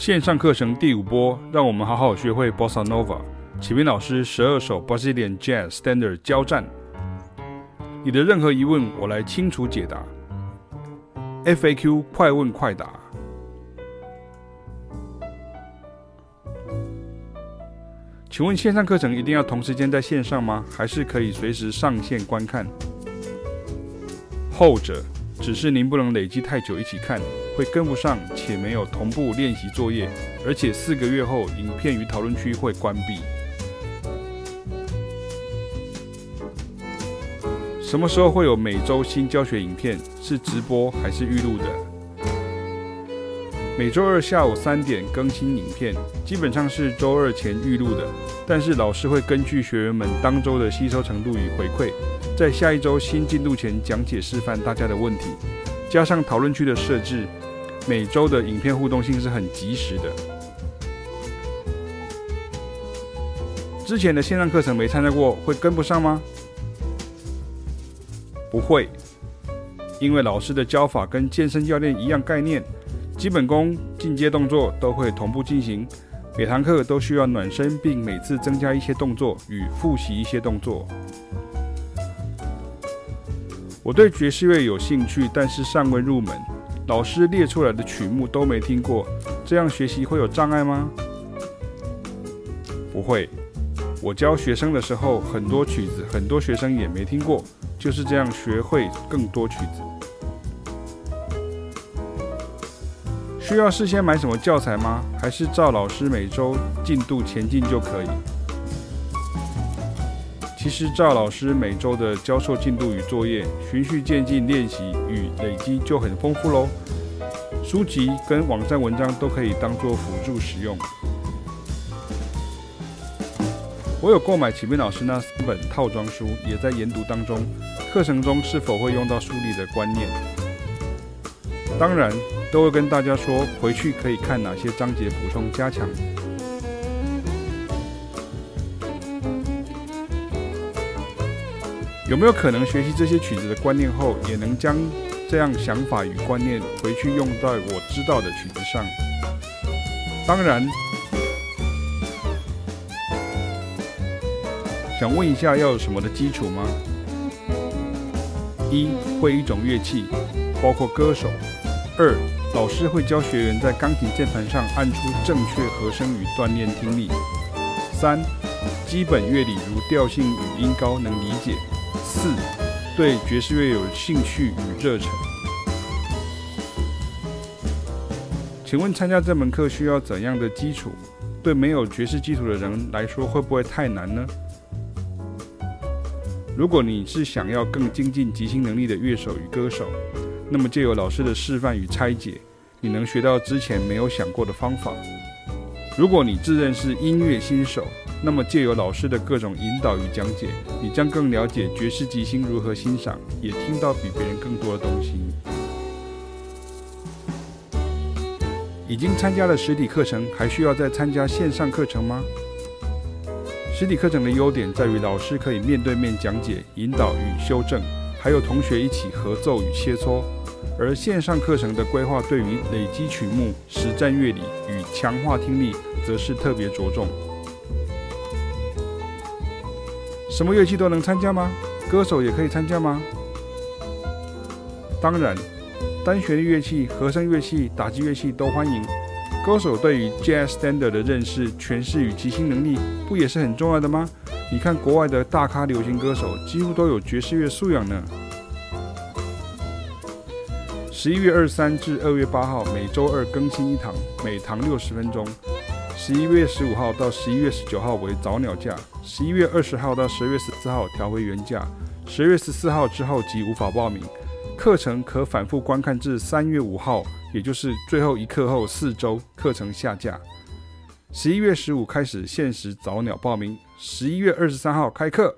线上课程第五波，让我们好好学会 Bossa Nova。启明老师十二首 Brazilian Jazz Standard 交战。你的任何疑问，我来清楚解答。FAQ 快问快答。请问线上课程一定要同时间在线上吗？还是可以随时上线观看？后者。只是您不能累积太久一起看，会跟不上，且没有同步练习作业，而且四个月后影片与讨论区会关闭。什么时候会有每周新教学影片？是直播还是预录的？每周二下午三点更新影片，基本上是周二前预录的，但是老师会根据学员们当周的吸收程度与回馈。在下一周新进度前讲解示范大家的问题，加上讨论区的设置，每周的影片互动性是很及时的。之前的线上课程没参加过，会跟不上吗？不会，因为老师的教法跟健身教练一样概念，基本功、进阶动作都会同步进行，每堂课都需要暖身，并每次增加一些动作与复习一些动作。我对爵士乐有兴趣，但是尚未入门。老师列出来的曲目都没听过，这样学习会有障碍吗？不会。我教学生的时候，很多曲子很多学生也没听过，就是这样学会更多曲子。需要事先买什么教材吗？还是照老师每周进度前进就可以？其实赵老师每周的教授进度与作业，循序渐进练习与累积就很丰富喽。书籍跟网站文章都可以当做辅助使用。我有购买启明老师那三本套装书，也在研读当中。课程中是否会用到书里的观念？当然，都会跟大家说，回去可以看哪些章节补充加强。有没有可能学习这些曲子的观念后，也能将这样想法与观念回去用在我知道的曲子上？当然，想问一下，要有什么的基础吗？一、会一种乐器，包括歌手；二、老师会教学员在钢琴键盘上按出正确和声与锻炼听力；三、基本乐理如调性与音高能理解。四，对爵士乐有兴趣与热忱。请问参加这门课需要怎样的基础？对没有爵士基础的人来说会不会太难呢？如果你是想要更精进即兴能力的乐手与歌手，那么借由老师的示范与拆解，你能学到之前没有想过的方法。如果你自认是音乐新手，那么，借由老师的各种引导与讲解，你将更了解爵士即兴如何欣赏，也听到比别人更多的东西。已经参加了实体课程，还需要再参加线上课程吗？实体课程的优点在于老师可以面对面讲解、引导与修正，还有同学一起合奏与切磋；而线上课程的规划对于累积曲目、实战乐理与强化听力，则是特别着重。什么乐器都能参加吗？歌手也可以参加吗？当然，单旋律乐器、和声乐器、打击乐器都欢迎。歌手对于 Jazz Standard 的认识、诠释与即兴能力，不也是很重要的吗？你看国外的大咖流行歌手，几乎都有爵士乐素养呢。十一月二十三至二月八号，每周二更新一堂，每堂六十分钟。十一月十五号到十一月十九号为早鸟价，十一月二十号到十二月十四号调回原价，十二月十四号之后即无法报名。课程可反复观看至三月五号，也就是最后一课后四周，课程下架。十一月十五开始限时早鸟报名，十一月二十三号开课。